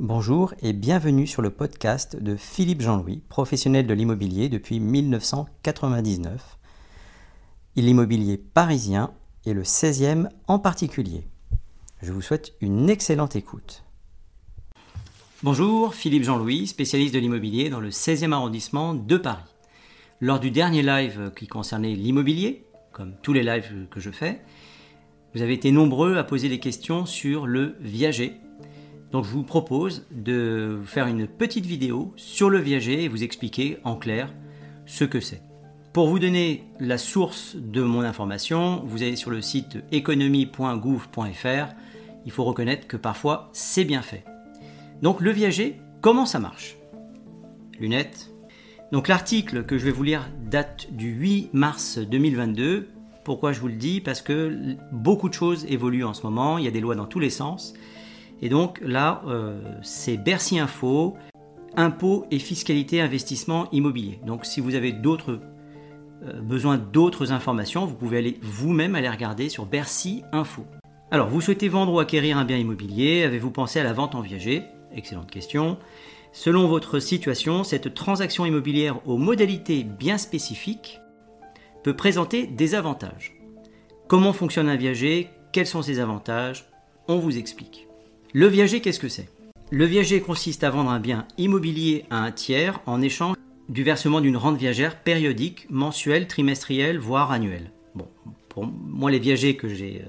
Bonjour et bienvenue sur le podcast de Philippe Jean-Louis, professionnel de l'immobilier depuis 1999. L'immobilier parisien et le 16e en particulier. Je vous souhaite une excellente écoute. Bonjour, Philippe Jean-Louis, spécialiste de l'immobilier dans le 16e arrondissement de Paris. Lors du dernier live qui concernait l'immobilier, comme tous les lives que je fais, vous avez été nombreux à poser des questions sur le viager donc je vous propose de faire une petite vidéo sur le viager et vous expliquer en clair ce que c'est. Pour vous donner la source de mon information, vous allez sur le site économie.gouv.fr. Il faut reconnaître que parfois c'est bien fait. Donc le viager, comment ça marche? Lunettes. Donc l'article que je vais vous lire date du 8 mars 2022. Pourquoi je vous le dis? Parce que beaucoup de choses évoluent en ce moment, il y a des lois dans tous les sens. Et donc là, euh, c'est Bercy Info, impôts et fiscalité investissement immobilier. Donc si vous avez d'autres euh, besoin d'autres informations, vous pouvez aller vous-même aller regarder sur Bercy Info. Alors, vous souhaitez vendre ou acquérir un bien immobilier Avez-vous pensé à la vente en viager Excellente question. Selon votre situation, cette transaction immobilière aux modalités bien spécifiques peut présenter des avantages. Comment fonctionne un viager? Quels sont ses avantages? On vous explique. Le viager, qu'est-ce que c'est? Le viager consiste à vendre un bien immobilier à un tiers en échange du versement d'une rente viagère périodique, mensuelle, trimestrielle, voire annuelle. Bon, pour moi, les viagers que j'ai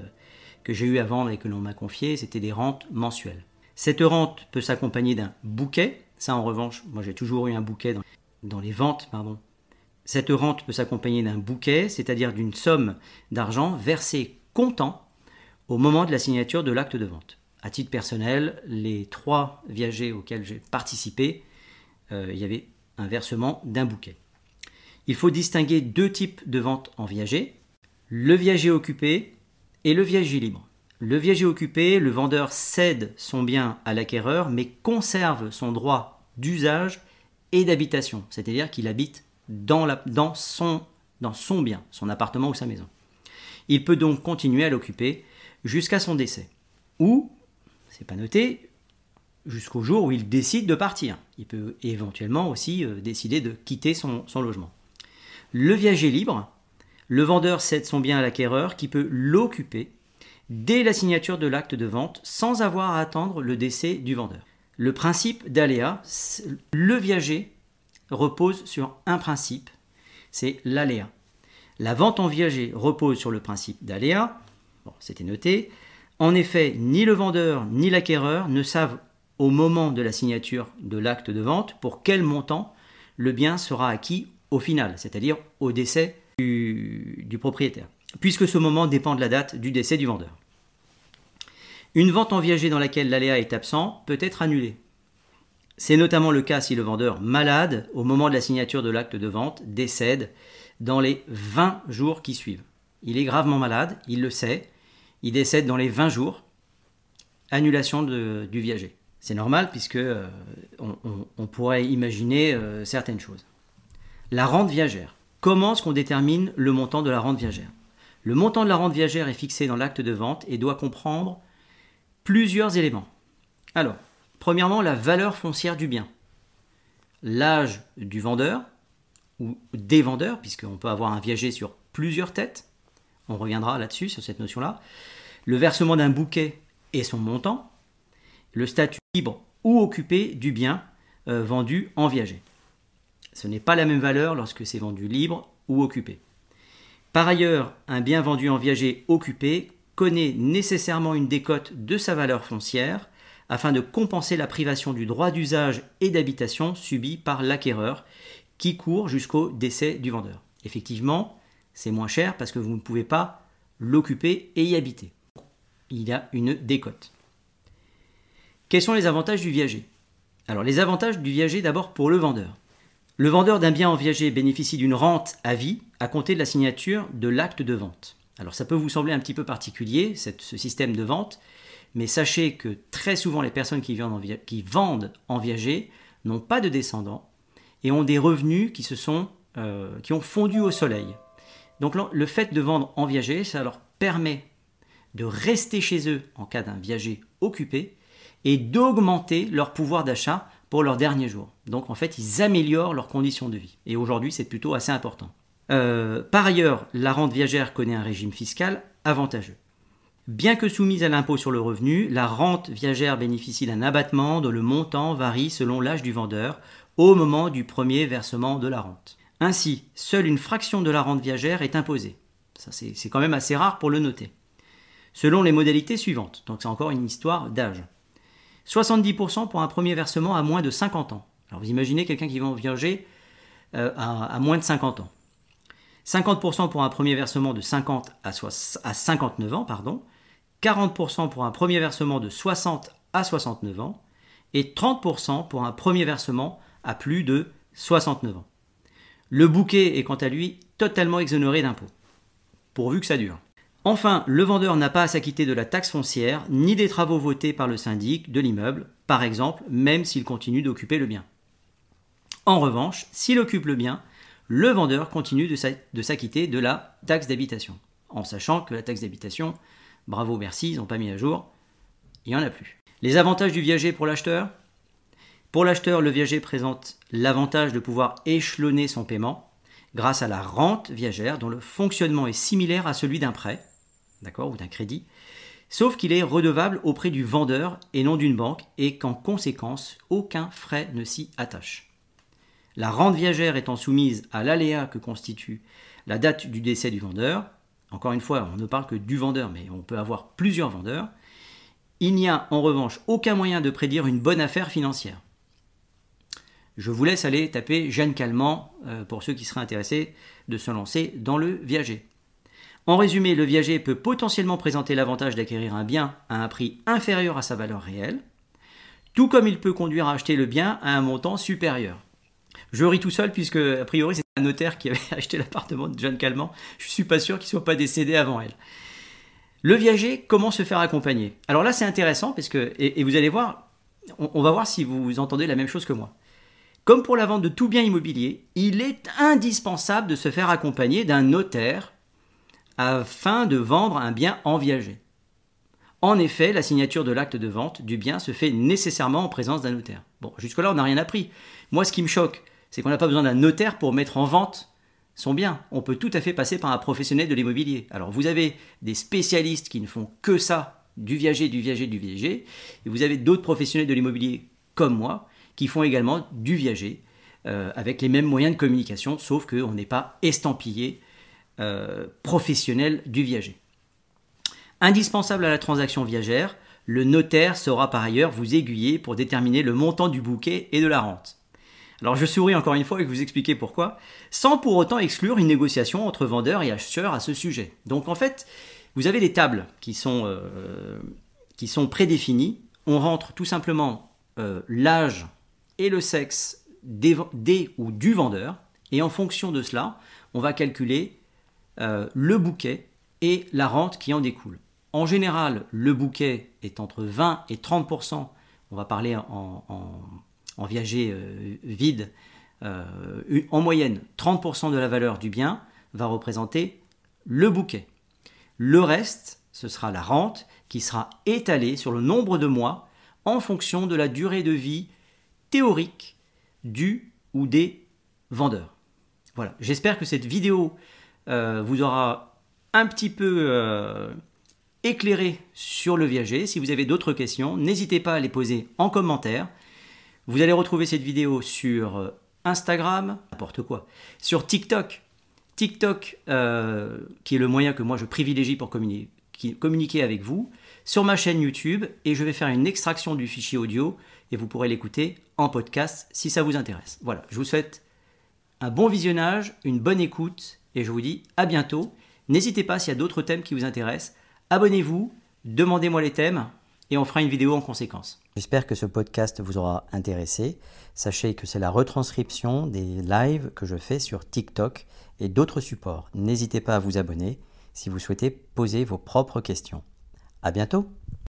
euh, eu à vendre et que l'on m'a confié, c'était des rentes mensuelles. Cette rente peut s'accompagner d'un bouquet. Ça, en revanche, moi j'ai toujours eu un bouquet dans, dans les ventes, pardon. Cette rente peut s'accompagner d'un bouquet, c'est-à-dire d'une somme d'argent versée comptant au moment de la signature de l'acte de vente. À titre personnel, les trois viagers auxquels j'ai participé, euh, il y avait un versement d'un bouquet. Il faut distinguer deux types de ventes en viager, le viager occupé et le viager libre. Le viager occupé, le vendeur cède son bien à l'acquéreur mais conserve son droit d'usage et d'habitation, c'est-à-dire qu'il habite dans, son, dans son bien, son appartement ou sa maison. Il peut donc continuer à l'occuper jusqu'à son décès. Ou c'est pas noté, jusqu'au jour où il décide de partir. Il peut éventuellement aussi euh, décider de quitter son, logement. Le viager libre, le vendeur cède son bien à l'acquéreur qui peut l'occuper dès la signature de l'acte de vente sans avoir à attendre le décès du vendeur. Le principe d'aléa, le viager repose sur un principe, c'est l'aléa. La vente en viager repose sur le principe d'aléa, bon, c'était noté, en effet, ni le vendeur ni l'acquéreur ne savent au moment de la signature de l'acte de vente pour quel montant le bien sera acquis au final, c'est-à-dire au décès du, propriétaire, puisque ce moment dépend de la date du décès du vendeur. Une vente en viager dans laquelle l'aléa est absent peut être annulée. C'est notamment le cas si le vendeur malade, au moment de la signature de l'acte de vente, décède dans les 20 jours qui suivent. Il est gravement malade, il le sait, il décède dans les 20 jours. Annulation du viager. C'est normal puisque euh, on, pourrait imaginer euh, certaines choses. La rente viagère. Comment est-ce qu'on détermine le montant de la rente viagère? Le montant de la rente viagère est fixé dans l'acte de vente et doit comprendre plusieurs éléments. Alors, premièrement, la valeur foncière du bien. L'âge du vendeur ou des vendeurs, puisqu'on peut avoir un viager sur plusieurs têtes. On reviendra là-dessus, sur cette notion-là le versement d'un bouquet et son montant, le statut libre ou occupé du bien euh, vendu en viager. Ce n'est pas la même valeur lorsque c'est vendu libre ou occupé. Par ailleurs, un bien vendu en viager occupé connaît nécessairement une décote de sa valeur foncière afin de compenser la privation du droit d'usage et d'habitation subie par l'acquéreur qui court jusqu'au décès du vendeur. Effectivement, c'est moins cher parce que vous ne pouvez pas l'occuper et y habiter il y a une décote. Quels sont les avantages du viager? Alors les avantages du viager d'abord pour le vendeur. Le vendeur d'un bien en viager bénéficie d'une rente à vie à compter de la signature de l'acte de vente. Alors ça peut vous sembler un petit peu particulier, ce système de vente, mais sachez que très souvent les personnes qui, vendent en viager n'ont pas de descendants et ont des revenus qui, se sont, euh, qui ont fondu au soleil. Donc le fait de vendre en viager, ça leur permet de rester chez eux en cas d'un viager occupé et d'augmenter leur pouvoir d'achat pour leurs derniers jours. Donc en fait, ils améliorent leurs conditions de vie. Et aujourd'hui, c'est plutôt assez important. Euh, par ailleurs, la rente viagère connaît un régime fiscal avantageux. Bien que soumise à l'impôt sur le revenu, la rente viagère bénéficie d'un abattement dont le montant varie selon l'âge du vendeur au moment du premier versement de la rente. Ainsi, seule une fraction de la rente viagère est imposée. Ça, c'est quand même assez rare pour le noter. Selon les modalités suivantes. Donc, c'est encore une histoire d'âge. 70% pour un premier versement à moins de 50 ans. Alors, vous imaginez quelqu'un qui va viager euh, à, moins de 50 ans. 50% pour un premier versement de 50 à, 59 ans, pardon. 40% pour un premier versement de 60 à 69 ans. Et 30% pour un premier versement à plus de 69 ans. Le bouquet est quant à lui totalement exonéré d'impôts, pourvu que ça dure. Enfin, le vendeur n'a pas à s'acquitter de la taxe foncière ni des travaux votés par le syndic de l'immeuble, par exemple, même s'il continue d'occuper le bien. En revanche, s'il occupe le bien, le vendeur continue de s'acquitter de la taxe d'habitation, en sachant que la taxe d'habitation, bravo merci, ils n'ont pas mis à jour, il n'y en a plus. Les avantages du viager pour l'acheteur? Pour l'acheteur, le viager présente l'avantage de pouvoir échelonner son paiement grâce à la rente viagère dont le fonctionnement est similaire à celui d'un prêt, d'accord, ou d'un crédit, sauf qu'il est redevable auprès du vendeur et non d'une banque et qu'en conséquence, aucun frais ne s'y attache. La rente viagère étant soumise à l'aléa que constitue la date du décès du vendeur, encore une fois, on ne parle que du vendeur, mais on peut avoir plusieurs vendeurs, il n'y a en revanche aucun moyen de prédire une bonne affaire financière je vous laisse aller taper Jeanne Calment euh, pour ceux qui seraient intéressés de se lancer dans le viager. En résumé, le viager peut potentiellement présenter l'avantage d'acquérir un bien à un prix inférieur à sa valeur réelle, tout comme il peut conduire à acheter le bien à un montant supérieur. Je ris tout seul puisque, a priori, c'est un notaire qui avait acheté l'appartement de Jeanne Calment. Je ne suis pas sûr qu'il ne soit pas décédé avant elle. Le viager, comment se faire accompagner? Alors là, c'est intéressant parce que, et, vous allez voir, on va voir si vous entendez la même chose que moi. Comme pour la vente de tout bien immobilier, il est indispensable de se faire accompagner d'un notaire afin de vendre un bien en viager. En effet, la signature de l'acte de vente du bien se fait nécessairement en présence d'un notaire. Bon, jusque-là, on n'a rien appris. Moi, ce qui me choque, c'est qu'on n'a pas besoin d'un notaire pour mettre en vente son bien. On peut tout à fait passer par un professionnel de l'immobilier. Alors, vous avez des spécialistes qui ne font que ça, du viager, du viager, du viager, et vous avez d'autres professionnels de l'immobilier comme moi, qui font également du viager euh, avec les mêmes moyens de communication, sauf qu'on n'est pas estampillé euh, professionnel du viager. Indispensable à la transaction viagère, le notaire saura par ailleurs vous aiguiller pour déterminer le montant du bouquet et de la rente. Alors je souris encore une fois et vous expliquer pourquoi, sans pour autant exclure une négociation entre vendeur et acheteur à ce sujet. Donc en fait, vous avez des tables qui sont, euh, qui sont prédéfinies. On rentre tout simplement l'âge et le sexe des, ou du vendeur. Et en fonction de cela, on va calculer euh, le bouquet et la rente qui en découle. En général, le bouquet est entre 20 et 30% On va parler en, en, viager euh, vide. Euh, en moyenne, 30% de la valeur du bien va représenter le bouquet. Le reste, ce sera la rente qui sera étalée sur le nombre de mois en fonction de la durée de vie théorique du ou des vendeurs. Voilà, j'espère que cette vidéo euh, vous aura un petit peu euh, éclairé sur le viager. Si vous avez d'autres questions, n'hésitez pas à les poser en commentaire. Vous allez retrouver cette vidéo sur euh, Instagram, n'importe quoi, sur TikTok. TikTok, qui est le moyen que moi je privilégie pour communiquer avec vous, sur ma chaîne YouTube, et je vais faire une extraction du fichier audio et vous pourrez l'écouter en podcast si ça vous intéresse. Voilà, je vous souhaite un bon visionnage, une bonne écoute et je vous dis à bientôt. N'hésitez pas s'il y a d'autres thèmes qui vous intéressent, abonnez-vous, demandez-moi les thèmes et on fera une vidéo en conséquence. J'espère que ce podcast vous aura intéressé. Sachez que c'est la retranscription des lives que je fais sur TikTok et d'autres supports. N'hésitez pas à vous abonner si vous souhaitez poser vos propres questions. À bientôt!